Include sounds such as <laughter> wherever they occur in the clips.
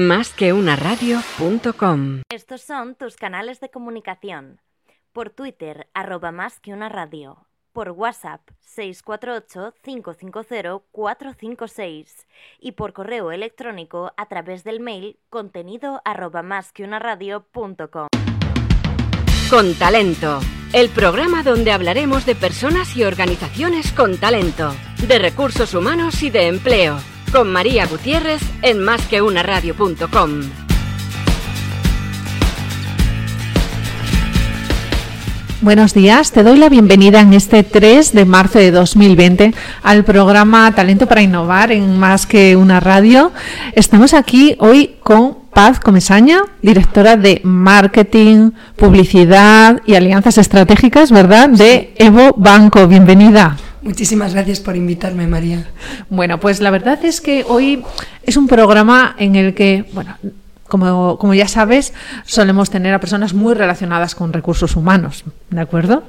Más que una radio.com. Estos son tus canales de comunicación. Por Twitter, arroba más que una radio. Por WhatsApp, 648-550-456. Y por correo electrónico a través del mail contenido arroba más que una radio.com. Con talento. El programa donde hablaremos de personas y organizaciones con talento, de recursos humanos y de empleo con María Gutiérrez en másqueunaradio.com. Buenos días, te doy la bienvenida en este 3 de marzo de 2020 al programa Talento para Innovar en Más que una radio. Estamos aquí hoy con Paz Comesaña, directora de Marketing, Publicidad y Alianzas Estratégicas, ¿verdad? De Evo Banco. Bienvenida. Muchísimas gracias por invitarme, María. Bueno, pues la verdad es que hoy es un programa en el que, bueno, como, como, ya sabes, solemos tener a personas muy relacionadas con recursos humanos, ¿de acuerdo?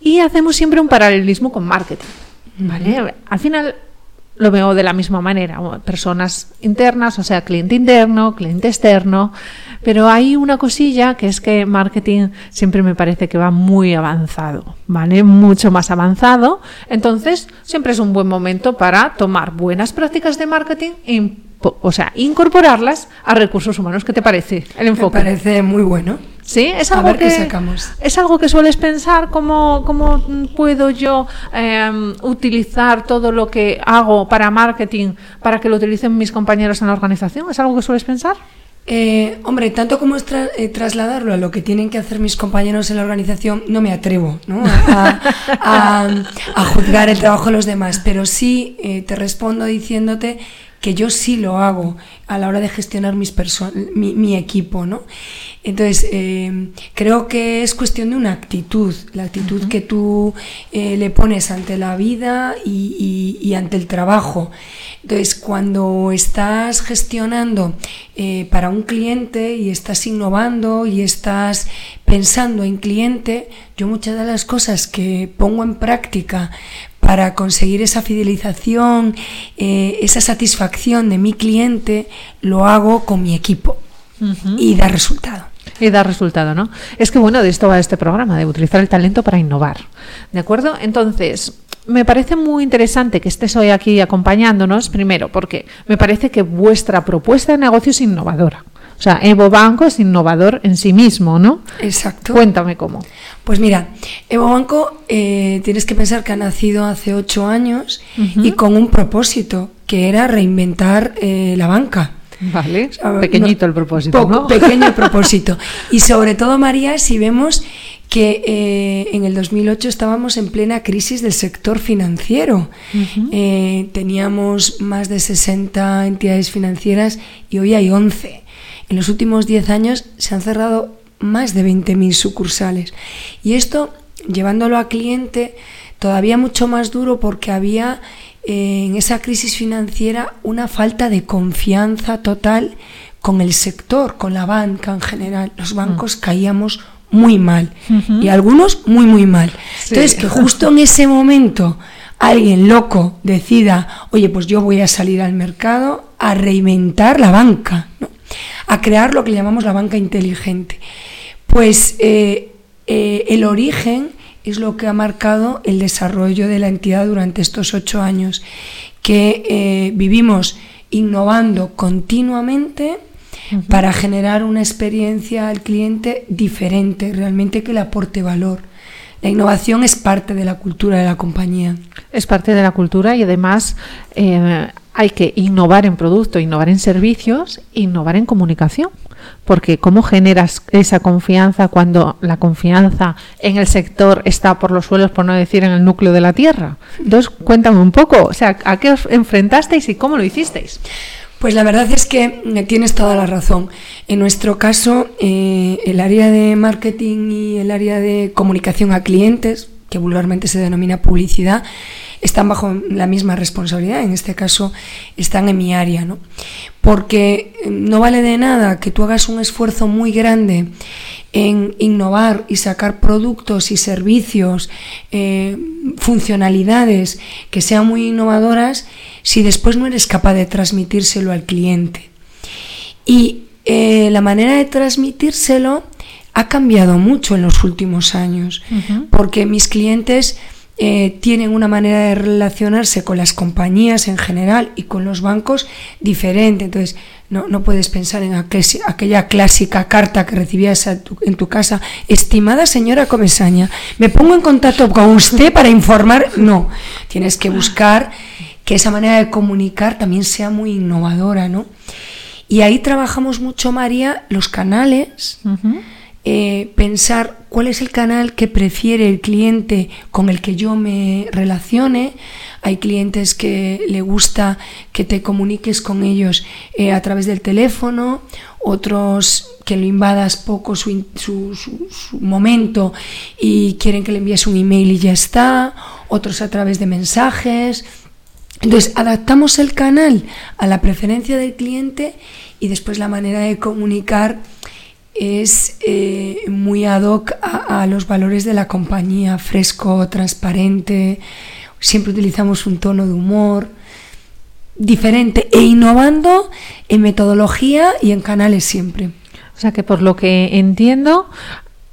Y hacemos siempre un paralelismo con marketing, ¿vale? Al final lo veo de la misma manera, personas internas, o sea, cliente interno, cliente externo, pero hay una cosilla que es que marketing siempre me parece que va muy avanzado, ¿vale? Mucho más avanzado. Entonces, siempre es un buen momento para tomar buenas prácticas de marketing e o sea, incorporarlas a recursos humanos. ¿Qué te parece el enfoque? Me parece muy bueno. Sí, es algo que sacamos. es algo que sueles pensar cómo, cómo puedo yo em, utilizar todo lo que hago para marketing para que lo utilicen mis compañeros en la organización. ¿Es algo que sueles pensar? Eh, hombre, tanto como es eh, trasladarlo a lo que tienen que hacer mis compañeros en la organización, no me atrevo A, juzgar el trabajo de los demás, pero sí eh, te respondo diciéndote que yo sí lo hago a la hora de gestionar mis mi, mi, equipo, ¿no? Entonces, eh, creo que es cuestión de una actitud, la actitud que tú eh, le pones ante la vida y, y, ante el trabajo. Entonces, cuando estás gestionando eh, para un cliente y estás innovando y estás pensando en cliente, yo muchas de las cosas que pongo en práctica para conseguir esa fidelización, eh, esa satisfacción de mi cliente, lo hago con mi equipo y da resultado. Y da resultado, ¿no? Es que bueno, de esto va este programa, de utilizar el talento para innovar. ¿De acuerdo? Entonces, me parece muy interesante que estés hoy aquí acompañándonos, primero, porque me parece que vuestra propuesta de negocio es innovadora. O sea, Evo Banco es innovador en sí mismo, ¿no? Exacto. Cuéntame cómo. Pues mira, Evo Banco eh, tienes que pensar que ha nacido hace ocho años y con un propósito, que era reinventar eh, la banca. Vale, pequeñito el propósito, ¿no? <laughs> Pequeño el propósito. Y sobre todo, María, si vemos que eh, en el 2008 estábamos en plena crisis del sector financiero. teníamos más de 60 entidades financieras y hoy hay 11. En los últimos 10 años se han cerrado más de 20.000 sucursales. Y esto, llevándolo a cliente, todavía mucho más duro porque había eh, en esa crisis financiera una falta de confianza total con el sector, con la banca en general. Los bancos mm. caíamos muy mal y algunos muy, muy mal. Entonces, que justo en ese momento alguien loco decida, oye, pues yo voy a salir al mercado a reinventar la banca. ¿no? A crear lo que llamamos la banca inteligente. Pues eh, eh, el origen es lo que ha marcado el desarrollo de la entidad durante estos ocho años, que eh, vivimos innovando continuamente para generar una experiencia al cliente diferente, realmente que le aporte valor. La innovación es parte de la cultura de la compañía. Es parte de la cultura y además hay que innovar en producto, innovar en servicios, innovar en comunicación. Porque ¿cómo generas esa confianza cuando la confianza en el sector está por los suelos, por no decir en el núcleo de la tierra? Entonces, cuéntame un poco, o sea, ¿a qué os enfrentasteis y cómo lo hicisteis? Pues la verdad es que tienes toda la razón. En nuestro caso, eh, el área de marketing y el área de comunicación a clientes, que vulgarmente se denomina publicidad, están bajo la misma responsabilidad, en este caso están en mi área, ¿no? Porque eh, no vale de nada que tú hagas un esfuerzo muy grande en innovar y sacar productos y servicios, eh, funcionalidades que sean muy innovadoras, si después no eres capaz de transmitírselo al cliente. Y eh, la manera de transmitírselo ha cambiado mucho en los últimos años, porque mis clientes eh, tienen una manera de relacionarse con las compañías en general y con los bancos diferente. Entonces, no, no puedes pensar en aquella clásica carta que recibías en tu casa. Estimada señora Comesaña, me pongo en contacto con usted para informar. No, tienes que buscar que esa manera de comunicar también sea muy innovadora, ¿no? Y ahí trabajamos mucho, María, los canales. Eh, pensar cuál es el canal que prefiere el cliente con el que yo me relacione. Hay clientes que le gusta que te comuniques con ellos eh, a través del teléfono, otros que lo invadas poco su, momento y quieren que le envíes un email y ya está, otros a través de mensajes. Entonces, adaptamos el canal a la preferencia del cliente y después la manera de comunicar es eh, muy ad hoc a, los valores de la compañía, fresco, transparente, siempre utilizamos un tono de humor diferente e innovando en metodología y en canales siempre. O sea que por lo que entiendo,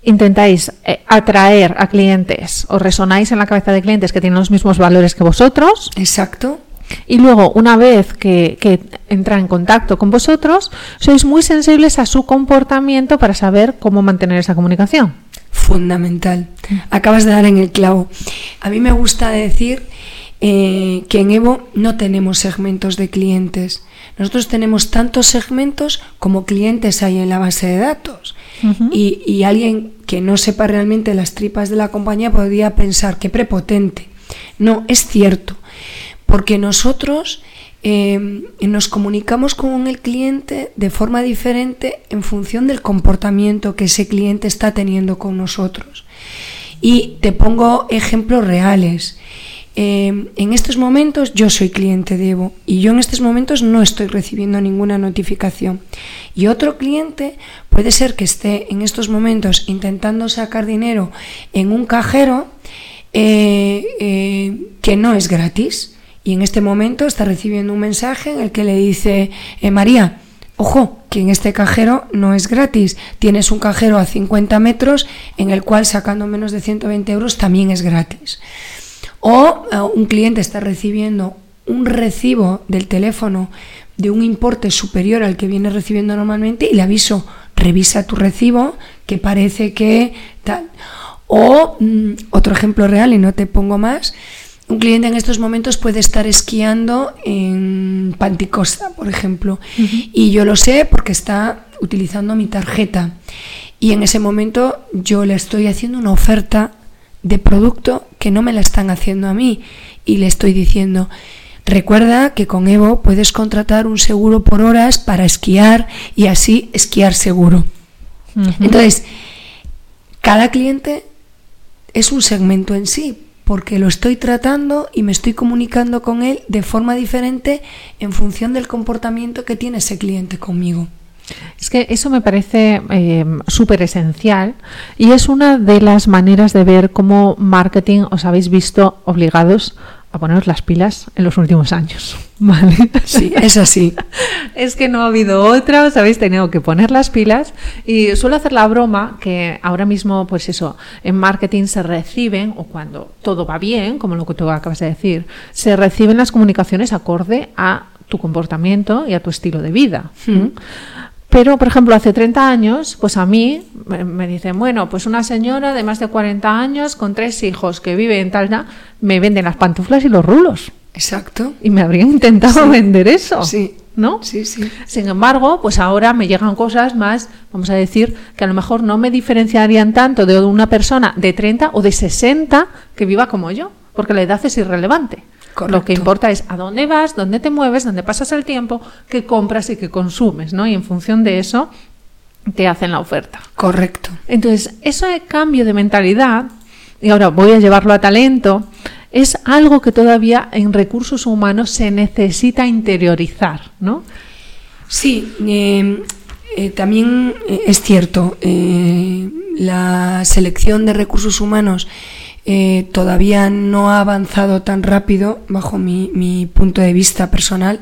intentáis eh, atraer a clientes o resonáis en la cabeza de clientes que tienen los mismos valores que vosotros. Exacto. Y luego, una vez que, entra en contacto con vosotros, sois muy sensibles a su comportamiento para saber cómo mantener esa comunicación. Fundamental. Acabas de dar en el clavo. A mí me gusta decir eh, que en Evo no tenemos segmentos de clientes. Nosotros tenemos tantos segmentos como clientes hay en la base de datos. y, y alguien que no sepa realmente las tripas de la compañía podría pensar que prepotente. No, es cierto porque nosotros em, nos comunicamos con el cliente de forma diferente en función del comportamiento que ese cliente está teniendo con nosotros. Y te pongo ejemplos reales. Em, en estos momentos yo soy cliente de Evo y yo en estos momentos no estoy recibiendo ninguna notificación. Y otro cliente puede ser que esté en estos momentos intentando sacar dinero en un cajero eh, eh, que no es gratis y en este momento está recibiendo un mensaje en el que le dice, eh, María, ojo, que en este cajero no es gratis, tienes un cajero a 50 metros en el cual sacando menos de 120 euros también es gratis. O eh, un cliente está recibiendo un recibo del teléfono de un importe superior al que viene recibiendo normalmente y le aviso, revisa tu recibo, que parece que tal. O mm, otro ejemplo real, y no te pongo más, un cliente en estos momentos puede estar esquiando en Panticosta, por ejemplo, y yo lo sé porque está utilizando mi tarjeta. Y en ese momento yo le estoy haciendo una oferta de producto que no me la están haciendo a mí y le estoy diciendo, recuerda que con Evo puedes contratar un seguro por horas para esquiar y así esquiar seguro. Entonces, cada cliente es un segmento en sí, porque lo estoy tratando y me estoy comunicando con él de forma diferente en función del comportamiento que tiene ese cliente conmigo. Es que eso me parece eh, súper esencial y es una de las maneras de ver cómo marketing os habéis visto obligados a poneros las pilas en los últimos años. <laughs> ¿Vale? Sí, es así. <laughs> es que no ha habido otra, os habéis tenido que poner las pilas. Y suelo hacer la broma que ahora mismo, pues eso, en marketing se reciben, o cuando todo va bien, como lo que tú acabas de decir, se reciben las comunicaciones acorde a tu comportamiento y a tu estilo de vida. Hmm. Pero, por ejemplo, hace 30 años, pues a mí me dicen, bueno, pues una señora de más de 40 años con tres hijos que vive en tal, me venden las pantuflas y los rulos. Exacto. Y me habrían intentado vender eso. Sí. ¿No? Sí, sí. Sin embargo, pues ahora me llegan cosas más, vamos a decir, que a lo mejor no me diferenciarían tanto de una persona de 30 o de 60 que viva como yo, porque la edad es irrelevante. Lo que importa es a dónde vas, dónde te mueves, dónde pasas el tiempo, qué compras y qué consumes, ¿no? Y en función de eso te hacen la oferta. Correcto. Entonces, ese cambio de mentalidad, y ahora voy a llevarlo a talento, es algo que todavía en recursos humanos se necesita interiorizar, ¿no? Sí, eh, eh, también eh, es cierto, la selección de recursos humanos eh, todavía no ha avanzado tan rápido, bajo mi, punto de vista personal,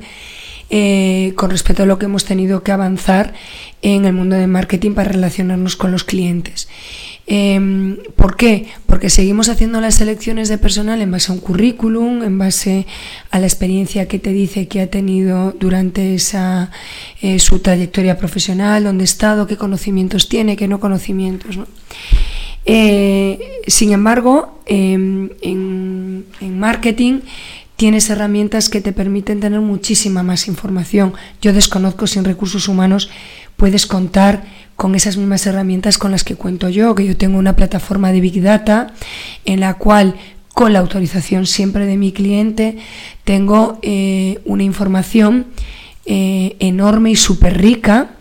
eh, con respecto a lo que hemos tenido que avanzar en el mundo del marketing para relacionarnos con los clientes. Em, ¿Por qué? Porque seguimos haciendo las selecciones de personal en base a un currículum, en base a la experiencia que te dice que ha tenido durante esa, eh, su trayectoria profesional, dónde ha estado, qué conocimientos tiene, qué no conocimientos. Eh, sin embargo, em, en, marketing tienes herramientas que te permiten tener muchísima más información. Yo desconozco si en recursos humanos puedes contar con esas mismas herramientas con las que cuento yo, que yo tengo una plataforma de Big Data en la cual con la autorización siempre de mi cliente tengo eh, una información eh, enorme y súper rica,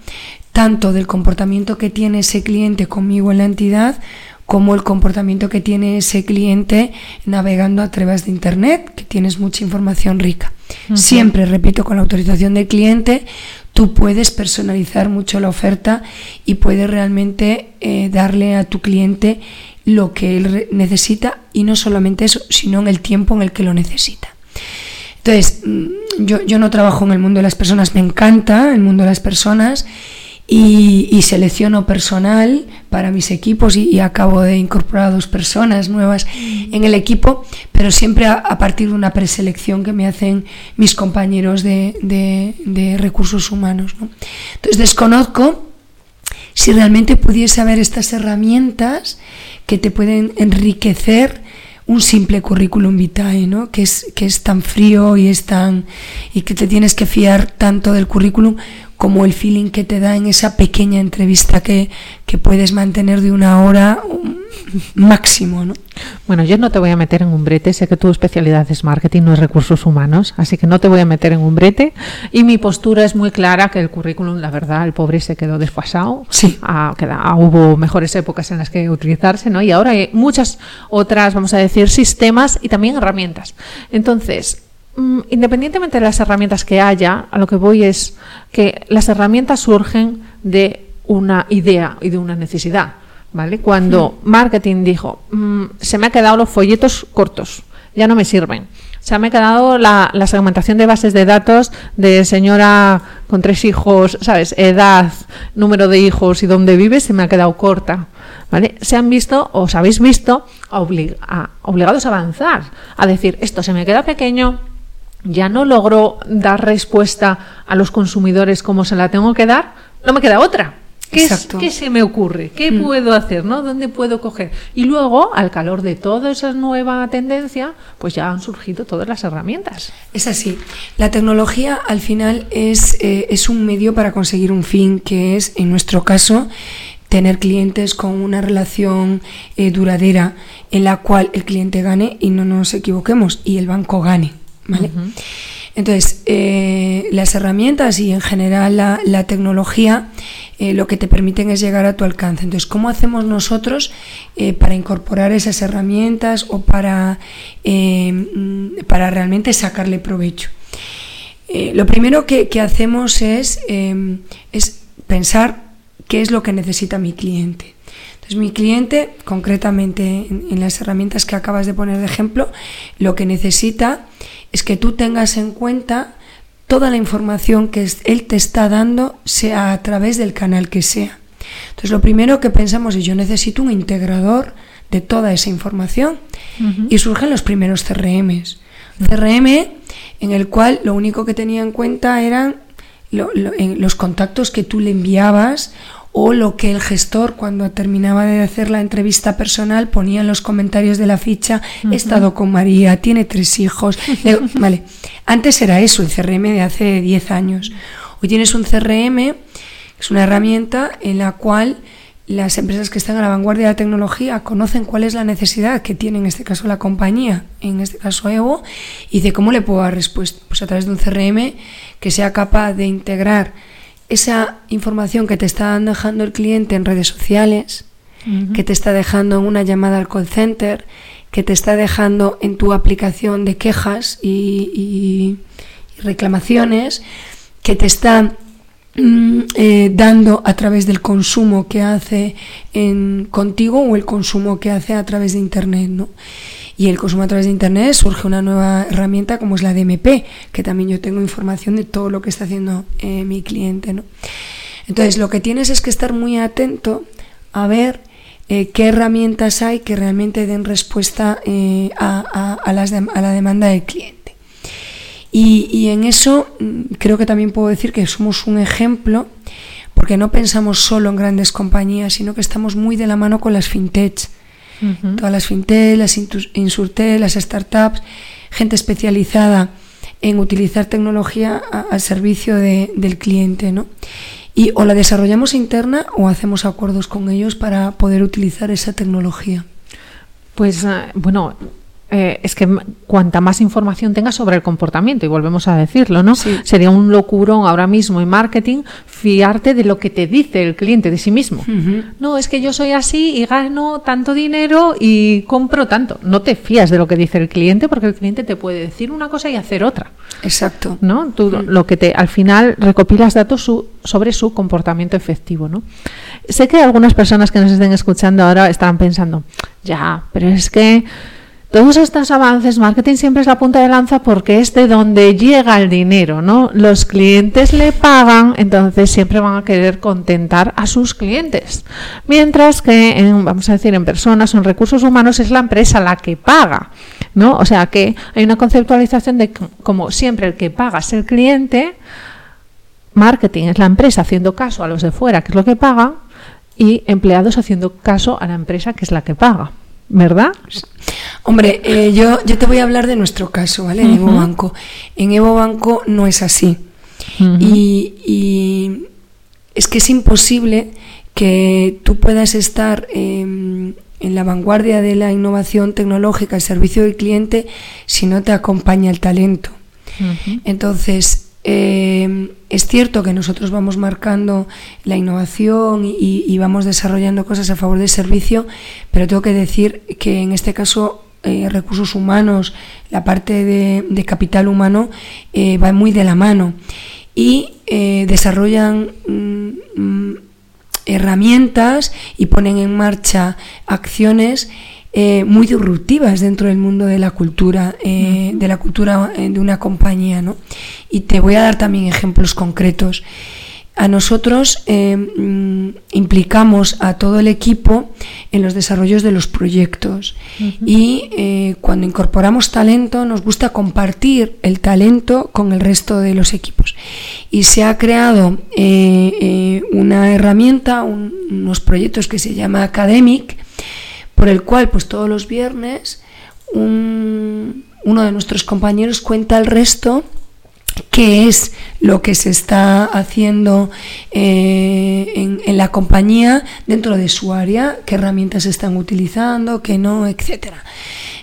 tanto del comportamiento que tiene ese cliente conmigo en la entidad, como el comportamiento que tiene ese cliente navegando a través de Internet, que tienes mucha información rica. Siempre, repito, con la autorización del cliente, tú puedes personalizar mucho la oferta y puedes realmente eh, darle a tu cliente lo que él necesita y no solamente eso, sino en el tiempo en el que lo necesita. Entonces, mm, yo, yo no trabajo en el mundo de las personas, me encanta el mundo de las personas y, selecciono personal para mis equipos y, acabo de incorporar dos personas nuevas en el equipo, pero siempre a, partir de una preselección que me hacen mis compañeros de, recursos humanos. Entonces desconozco si realmente pudiese haber estas herramientas que te pueden enriquecer un simple currículum vitae, ¿no? que, es, que es tan frío y, es tan, y que te tienes que fiar tanto del currículum como el feeling que te da en esa pequeña entrevista que, que puedes mantener de una hora máximo. ¿no? Bueno, yo no te voy a meter en un brete, sé que tu especialidad es marketing, no es recursos humanos, así que no te voy a meter en un brete. Y mi postura es muy clara que el currículum, la verdad, el pobre se quedó desfasado. Sí. Ah, ah, hubo mejores épocas en las que utilizarse, ¿no? Y ahora hay muchas otras, vamos a decir, sistemas y también herramientas. Entonces, independientemente de las herramientas que haya, a lo que voy es que las herramientas surgen de una idea y de una necesidad. ¿vale? Cuando mm. marketing dijo, mm, se me han quedado los folletos cortos, ya no me sirven. Se me ha quedado la, segmentación de bases de datos de señora con tres hijos, ¿sabes? Edad, número de hijos y dónde vive, se me ha quedado corta. ¿Vale? Se han visto, o os habéis visto, obligados a avanzar, a decir, esto se me queda pequeño, ya no logro dar respuesta a los consumidores como se la tengo que dar, no me queda otra. ¿Qué, ¿qué se me ocurre? ¿Qué mm. puedo hacer? ¿no? ¿Dónde puedo coger? Y luego, al calor de toda esa nueva tendencia, pues ya han surgido todas las herramientas. Es así. La tecnología al final es, eh, es un medio para conseguir un fin, que es, en nuestro caso, tener clientes con una relación eh, duradera en la cual el cliente gane y no nos equivoquemos y el banco gane. Entonces, eh, las herramientas y en general la, tecnología eh, lo que te permiten es llegar a tu alcance. Entonces, ¿cómo hacemos nosotros eh, para incorporar esas herramientas o para, para realmente sacarle provecho? lo primero que, hacemos es, es pensar qué es lo que necesita mi cliente. Entonces, mi cliente, concretamente en, las herramientas que acabas de poner de ejemplo, lo que necesita es que tú tengas en cuenta toda la información que él te está dando, sea a través del canal que sea. Entonces, lo primero que pensamos es yo necesito un integrador de toda esa información y surgen los primeros CRMs. CRM en el cual lo único que tenía en cuenta eran los contactos que tú le enviabas o lo que el gestor cuando terminaba de hacer la entrevista personal ponía en los comentarios de la ficha, he estado con María, tiene tres hijos. <laughs> vale, antes era eso, el CRM de hace 10 años. Hoy tienes un CRM, es una herramienta en la cual las empresas que están a la vanguardia de la tecnología conocen cuál es la necesidad que tiene en este caso la compañía, en este caso Evo, y de cómo le puedo dar respuesta. Pues a través de un CRM que sea capaz de integrar esa información que te está dejando el cliente en redes sociales, que te está dejando en una llamada al call center, que te está dejando en tu aplicación de quejas y, reclamaciones, que te está mm, eh, dando a través del consumo que hace en, contigo o el consumo que hace a través de Internet. ¿no? Y el consumo a través de Internet surge una nueva herramienta como es la DMP, que también yo tengo información de todo lo que está haciendo eh, mi cliente. ¿no? Entonces, lo que tienes es que estar muy atento a ver eh, qué herramientas hay que realmente den respuesta eh, a, a, la demanda del cliente. Y, y, en eso mm, creo que también puedo decir que somos un ejemplo porque no pensamos solo en grandes compañías, sino que estamos muy de la mano con las fintechs. Uh -huh. Todas las fintechs, las insurtechs, las startups, gente especializada en utilizar tecnología al servicio de, del cliente, ¿no? Y o la desarrollamos interna o hacemos acuerdos con ellos para poder utilizar esa tecnología. Pues bueno, eh, es que cuanta más información tengas sobre el comportamiento, y volvemos a decirlo, ¿no? Sí. Sería un locurón ahora mismo en marketing fiarte de lo que te dice el cliente de sí mismo. Uh -huh. No, es que yo soy así y gano tanto dinero y compro tanto. No te fías de lo que dice el cliente porque el cliente te puede decir una cosa y hacer otra. Exacto. ¿No? Tú uh -huh. lo que te al final recopilas datos su, sobre su comportamiento efectivo, ¿no? Sé que algunas personas que nos estén escuchando ahora estarán pensando, ya, pero es que todos estos avances, marketing siempre es la punta de lanza porque es de donde llega el dinero, ¿no? Los clientes le pagan, entonces siempre van a querer contentar a sus clientes. Mientras que, en, vamos a decir, en personas o en recursos humanos es la empresa la que paga, ¿no? O sea que hay una conceptualización de como siempre el que paga es el cliente, marketing es la empresa haciendo caso a los de fuera, que es lo que paga, y empleados haciendo caso a la empresa, que es la que paga. ¿Verdad? Hombre, eh, yo, yo te voy a hablar de nuestro caso, ¿vale? En uh -huh. Evo Banco. En Evo Banco no es así. Uh -huh. y, y, es que es imposible que tú puedas estar eh, en la vanguardia de la innovación tecnológica al servicio del cliente si no te acompaña el talento. Uh -huh. Entonces, eh, es cierto que nosotros vamos marcando la innovación y, vamos desarrollando cosas a favor del servicio, pero tengo que decir que en este caso eh, recursos humanos, la parte de, capital humano eh, va muy de la mano y eh, desarrollan mm, herramientas y ponen en marcha acciones eh, muy disruptivas dentro del mundo de la cultura, eh, de la cultura eh, de una compañía, ¿no? Y te voy a dar también ejemplos concretos. A nosotros mm, implicamos a todo el equipo en los desarrollos de los proyectos uh -huh. y cuando incorporamos talento nos gusta compartir el talento con el resto de los equipos. Y se ha creado una herramienta, un, unos proyectos que se llama Academic, por el cual pues todos los viernes un, uno de nuestros compañeros cuenta al resto qué es lo que se está haciendo eh, en, la compañía dentro de su área, qué herramientas están utilizando, qué no, etcétera.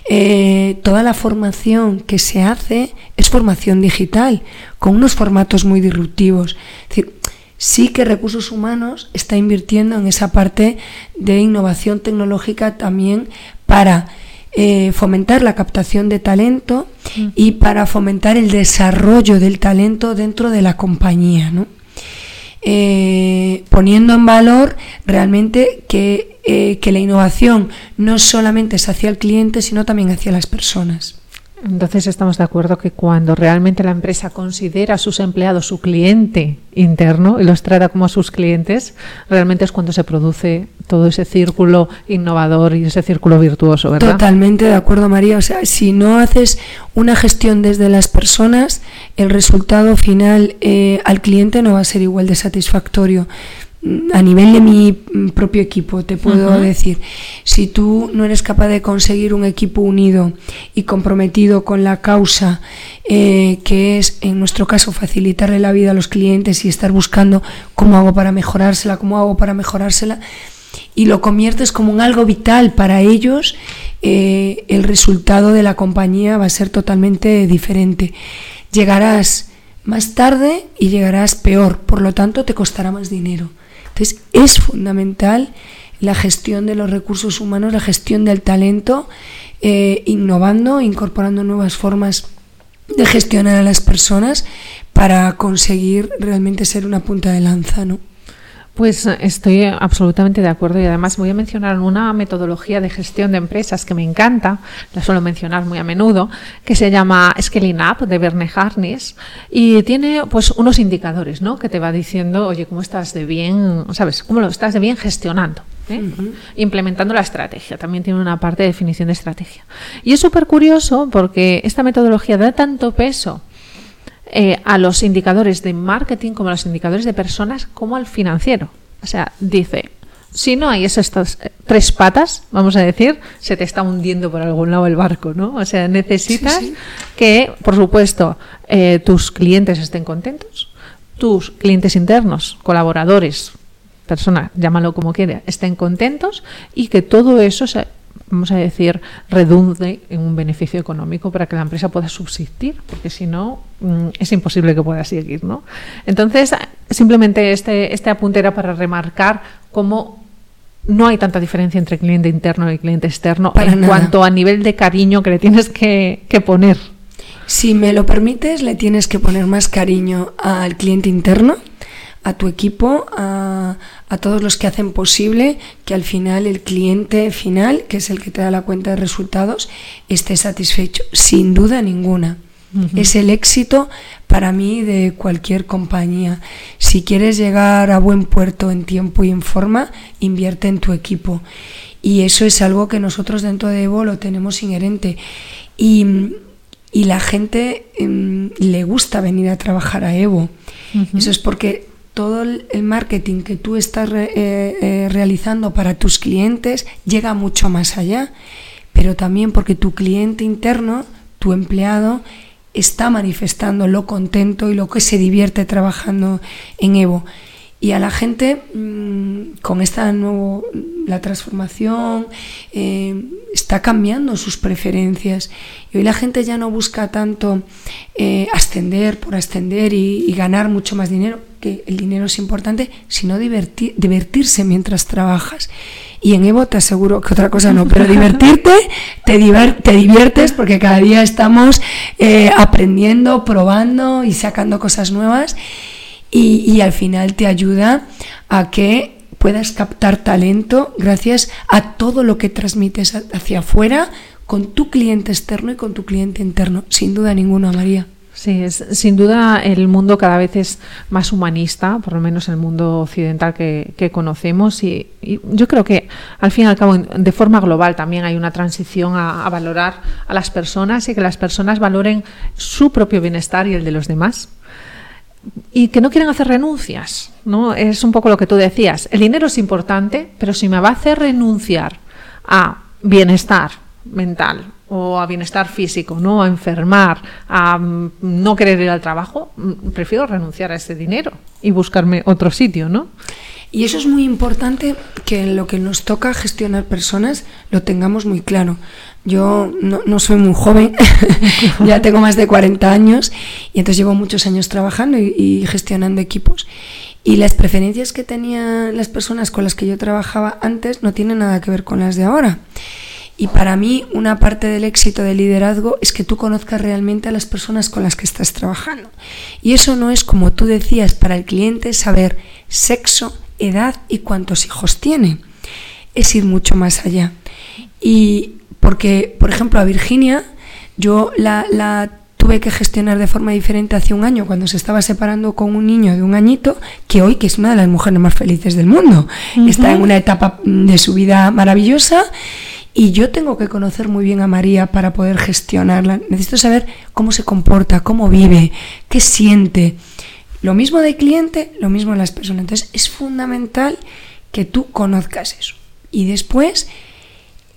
Eh, toda la formación que se hace es formación digital, con unos formatos muy disruptivos. Es decir, sí que recursos humanos está invirtiendo en esa parte de innovación tecnológica también para eh, fomentar la captación de talento mm. y para fomentar el desarrollo del talento dentro de la compañía, ¿no? eh, poniendo en valor realmente que, eh, que la innovación no solamente es hacia el cliente, sino también hacia las personas. Entonces estamos de acuerdo que cuando realmente la empresa considera a sus empleados su cliente interno y los trata como a sus clientes, realmente es cuando se produce todo ese círculo innovador y ese círculo virtuoso, ¿verdad? Totalmente de acuerdo, María. O sea, si no haces una gestión desde las personas, el resultado final eh, al cliente no va a ser igual de satisfactorio a nivel de mi propio equipo, te puedo uh -huh. decir, si tú no eres capaz de conseguir un equipo unido y comprometido con la causa, eh, que es en nuestro caso facilitarle la vida a los clientes y estar buscando cómo hago para mejorársela, cómo hago para mejorársela, y lo conviertes como un algo vital para ellos, eh, el resultado de la compañía va a ser totalmente diferente. Llegarás más tarde y llegarás peor, por lo tanto te costará más dinero. Entonces es fundamental la gestión de los recursos humanos, la gestión del talento, eh, innovando, incorporando nuevas formas de gestionar a las personas para conseguir realmente ser una punta de lanza, ¿no? Pues estoy absolutamente de acuerdo y además voy a mencionar una metodología de gestión de empresas que me encanta, la suelo mencionar muy a menudo, que se llama Scaling Up de Verne Harness y tiene pues unos indicadores, ¿no? Que te va diciendo, oye, cómo estás de bien, ¿sabes? Cómo lo estás de bien gestionando. ¿eh? implementando la estrategia. También tiene una parte de definición de estrategia. Y es súper curioso porque esta metodología da tanto peso eh, a los indicadores de marketing como a los indicadores de personas como al financiero. O sea, dice, si no hay esas eh, tres patas, vamos a decir, se te está hundiendo por algún lado el barco, ¿no? O sea, necesitas que, por supuesto, eh, tus clientes estén contentos, tus clientes internos, colaboradores, personas, llámalo como quiera, estén contentos y que todo eso se, vamos a decir, redunde en un beneficio económico para que la empresa pueda subsistir, porque si no, mm, es imposible que pueda seguir, ¿no? Entonces, simplemente este, este apunte era para remarcar cómo no hay tanta diferencia entre cliente interno y cliente externo en cuanto a nivel de cariño que le tienes que, que poner. Si me lo permites, le tienes que poner más cariño al cliente interno a tu equipo, a, todos los que hacen posible que al final el cliente final, que es el que te da la cuenta de resultados, esté satisfecho, sin duda ninguna. Es el éxito para mí de cualquier compañía. Si quieres llegar a buen puerto en tiempo y en forma, invierte en tu equipo. Y eso es algo que nosotros dentro de Evo lo tenemos inherente. Y, la gente em, le gusta venir a trabajar a Evo. Eso es porque todo el marketing que tú estás eh, eh, realizando para tus clientes llega mucho más allá, pero también porque tu cliente interno, tu empleado, está manifestando lo contento y lo que se divierte trabajando en Evo. Y a la gente, mm, con esta nueva la transformación, eh, está cambiando sus preferencias. Y hoy la gente ya no busca tanto ascender por ascender y ganar mucho más dinero que el dinero es importante, sino divertirse mientras trabajas. Y en Evo te aseguro que otra cosa no, pero divertirte, te, te diviertes porque cada día estamos eh, aprendiendo, probando y sacando cosas nuevas y, y al final te ayuda a que puedas captar talento gracias a todo lo que transmites hacia afuera con tu cliente externo y con tu cliente interno. Sin duda ninguna, María. Sí, es, sin duda el mundo cada vez es más humanista, por lo menos el mundo occidental que, conocemos y, yo creo que al fin y al cabo de forma global también hay una transición a, valorar a las personas y que las personas valoren su propio bienestar y el de los demás y que no quieren hacer renuncias, ¿no? Es un poco lo que tú decías. El dinero es importante, pero si me va a hacer renunciar a bienestar mental, o a bienestar físico, ¿no? a enfermar, a mm, no querer ir al trabajo, mm, prefiero renunciar a ese dinero y buscarme otro sitio, ¿no? Y eso es muy importante que en lo que nos toca gestionar personas lo tengamos muy claro. Yo no, soy muy joven, <laughs> ya tengo más de 40 años y entonces llevo muchos años trabajando y, y gestionando equipos. Y las preferencias que tenían las personas con las que yo trabajaba antes no tienen nada que ver con las de ahora. Y para mí una parte del éxito del liderazgo es que tú conozcas realmente a las personas con las que estás trabajando. Y eso no es como tú decías para el cliente saber sexo, edad y cuántos hijos tiene. Es ir mucho más allá. Y porque, por ejemplo, a Virginia yo la, tuve que gestionar de forma diferente hace un año cuando se estaba separando con un niño de un añito, que hoy que es una de las mujeres más felices del mundo. Está en una etapa de su vida maravillosa y yo tengo que conocer muy bien a María para poder gestionarla. Necesito saber cómo se comporta, cómo vive, qué siente. Lo mismo de cliente, lo mismo de las personas. Entonces es fundamental que tú conozcas eso. Y después,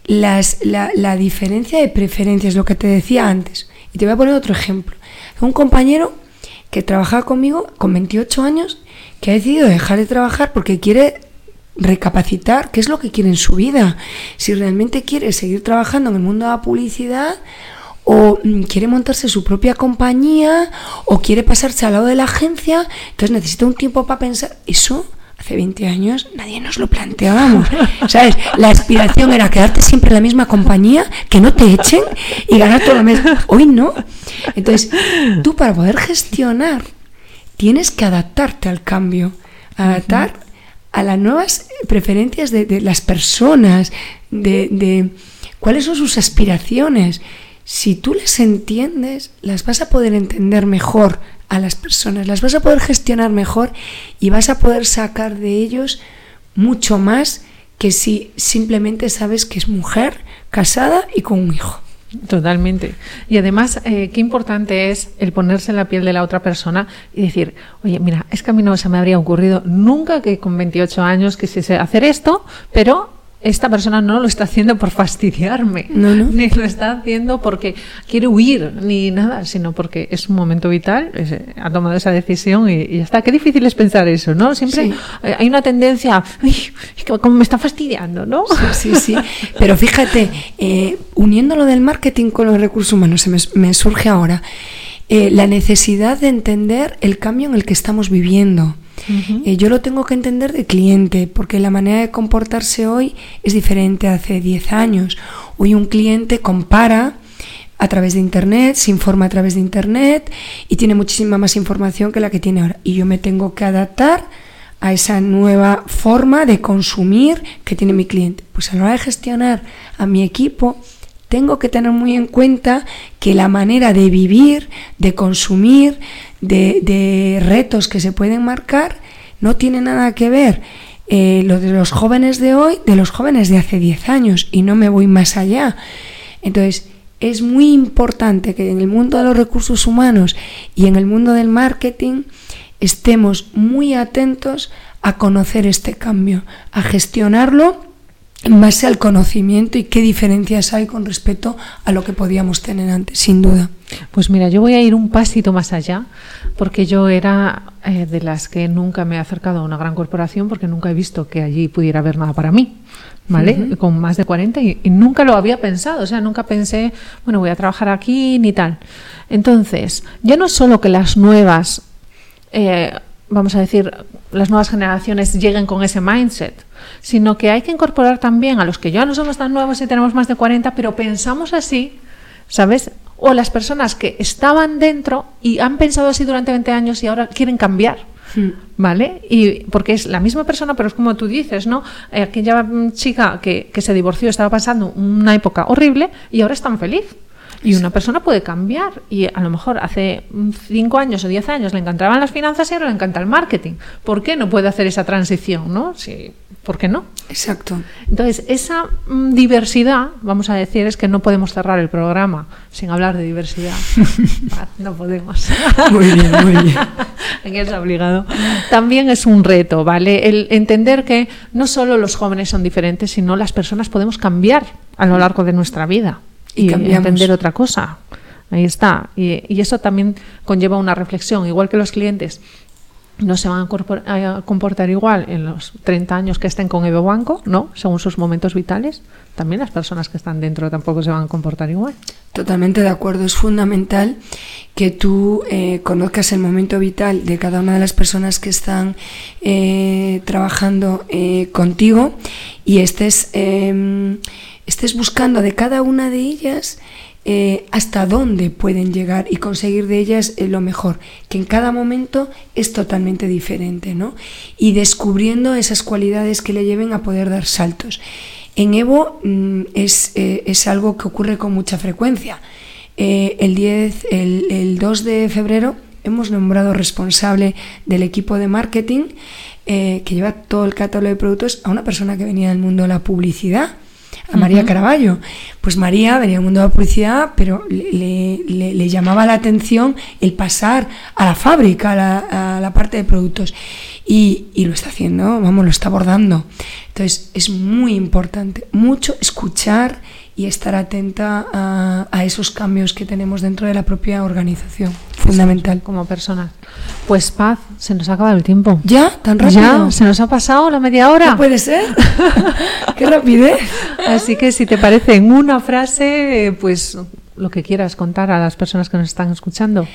las, la, la diferencia de preferencias, lo que te decía antes. Y te voy a poner otro ejemplo. Un compañero que trabajaba conmigo con 28 años, que ha decidido dejar de trabajar porque quiere recapacitar qué es lo que quiere en su vida. Si realmente quiere seguir trabajando en el mundo de la publicidad o mm, quiere montarse su propia compañía o quiere pasarse al lado de la agencia, entonces necesita un tiempo para pensar. Eso hace 20 años nadie nos lo planteábamos. <laughs> ¿Sabes? La aspiración era quedarte siempre en la misma compañía, que no te echen y ganar todo el mes. Hoy no. Entonces, tú para poder gestionar tienes que adaptarte al cambio, adaptar a las nuevas preferencias de, las personas, de, de cuáles son sus aspiraciones. Si tú las entiendes, las vas a poder entender mejor a las personas, las vas a poder gestionar mejor y vas a poder sacar de ellos mucho más que si simplemente sabes que es mujer, casada y con un hijo. Totalmente. Y además, eh, qué importante es el ponerse en la piel de la otra persona y decir, oye, mira, es que a mí no se me habría ocurrido nunca que con 28 años quisiese hacer esto, pero esta persona no lo está haciendo por fastidiarme, ni lo está haciendo porque quiere huir, ni nada, sino porque es un momento vital, ha tomado esa decisión y, ya está. Qué difícil es pensar eso, ¿no? Siempre hay una tendencia, como me está fastidiando, ¿no? Sí, sí, sí. Pero fíjate, eh, uniendo lo del marketing con los recursos humanos, se me, surge ahora eh, la necesidad de entender el cambio en el que estamos viviendo. Eh, yo lo tengo que entender de cliente, porque la manera de comportarse hoy es diferente a hace 10 años. Hoy un cliente compara a través de Internet, se informa a través de Internet y tiene muchísima más información que la que tiene ahora. Y yo me tengo que adaptar a esa nueva forma de consumir que tiene mi cliente. Pues a la hora de gestionar a mi equipo, tengo que tener muy en cuenta que la manera de vivir, de consumir, de, retos que se pueden marcar, no tiene nada que ver eh, lo de los jóvenes de hoy de los jóvenes de hace 10 años y no me voy más allá. Entonces, es muy importante que en el mundo de los recursos humanos y en el mundo del marketing estemos muy atentos a conocer este cambio, a gestionarlo en base al conocimiento y qué diferencias hay con respecto a lo que podíamos tener antes, sin duda. Pues mira, yo voy a ir un pasito más allá, porque yo era eh, de las que nunca me he acercado a una gran corporación, porque nunca he visto que allí pudiera haber nada para mí, ¿vale? Con más de 40 y, nunca lo había pensado, o sea, nunca pensé, bueno, voy a trabajar aquí ni tal. Entonces, ya no es solo que las nuevas, eh, vamos a decir, las nuevas generaciones lleguen con ese mindset, sino que hay que incorporar también a los que ya no somos tan nuevos y tenemos más de 40, pero pensamos así, ¿sabes? O las personas que estaban dentro y han pensado así durante 20 años y ahora quieren cambiar. Hmm. ¿Vale? Y porque es la misma persona, pero es como tú dices, ¿no? Aquella chica que, que se divorció estaba pasando una época horrible y ahora es tan feliz. Y una persona puede cambiar y a lo mejor hace 5 años o 10 años le encantaban las finanzas y ahora le encanta el marketing. ¿Por qué no puede hacer esa transición? ¿no? ¿Por qué no? Exacto. Entonces, esa mm, diversidad, vamos a decir, es que no podemos cerrar el programa sin hablar de diversidad. <laughs> No podemos. Muy bien, muy bien. <laughs> es obligado. También es un reto, ¿vale? El entender que no solo los jóvenes son diferentes, sino las personas podemos cambiar a lo largo de nuestra vida y, entender otra cosa. Ahí está. Y, eso también conlleva una reflexión, igual que los clientes no se van a, comportar igual en los 30 años que estén con Evo Banco, ¿no? Según sus momentos vitales. También las personas que están dentro tampoco se van a comportar igual. Totalmente de acuerdo. Es fundamental que tú eh, conozcas el momento vital de cada una de las personas que están eh, trabajando eh, contigo y estés em, estés buscando de cada una de ellas eh, hasta dónde pueden llegar y conseguir de ellas eh, lo mejor, que en cada momento es totalmente diferente, ¿no? Y descubriendo esas cualidades que le lleven a poder dar saltos. En Evo mm, es, eh, es, algo que ocurre con mucha frecuencia. el, 10, el, el 2 de febrero hemos nombrado responsable del equipo de marketing que lleva todo el catálogo de productos a una persona que venía del mundo de la publicidad a María Caraballo. Pues María venía del mundo de la publicidad, pero le, llamaba la atención el pasar a la fábrica, a la, parte de productos. Y, y, lo está haciendo, vamos, lo está abordando. Entonces es muy importante, mucho escuchar y estar atenta a, esos cambios que tenemos dentro de la propia organización. Fundamental. Como personas. Pues Paz, se nos ha acabado el tiempo. ¿Ya? ¿Tan rápido? Ya, se nos ha pasado la media hora. ¿No puede ser? <laughs> ¡Qué rapidez! Así que si te parece en una frase, pues lo que quieras contar a las personas que nos están escuchando.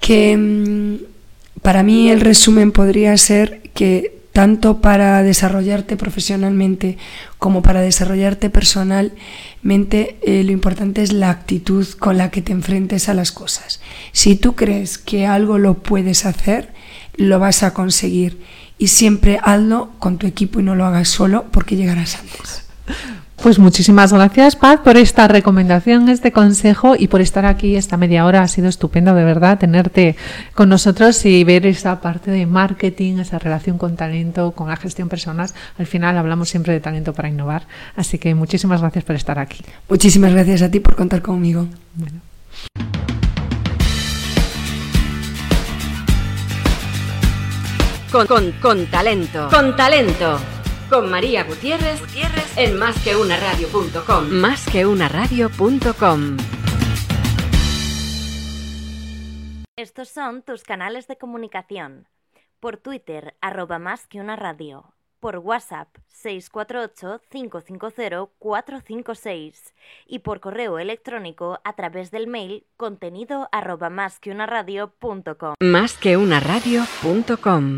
Que mm, para mí el resumen podría ser que tanto para desarrollarte profesionalmente como para desarrollarte personalmente, eh, lo importante es la actitud con la que te enfrentes a las cosas. Si tú crees que algo lo puedes hacer, lo vas a conseguir. y siempre hazlo con tu equipo y no lo hagas solo porque llegarás antes. <laughs> Pues muchísimas gracias, Paz, por esta recomendación, este consejo y por estar aquí esta media hora. Ha sido estupendo, de verdad, tenerte con nosotros y ver esa parte de marketing, esa relación con talento, con la gestión personal. Al final hablamos siempre de talento para innovar. Así que muchísimas gracias por estar aquí. Muchísimas gracias a ti por contar conmigo. Con, con, con talento. Con talento con María Gutiérrez, Gutiérrez en másqueunaradio.com. Másqueunaradio.com. Estos son tus canales de comunicación. Por Twitter, arroba más que una radio. Por WhatsApp, 648-550-456. Y por correo electrónico a través del mail contenido arroba más que una radio.com. Más que una radio.com.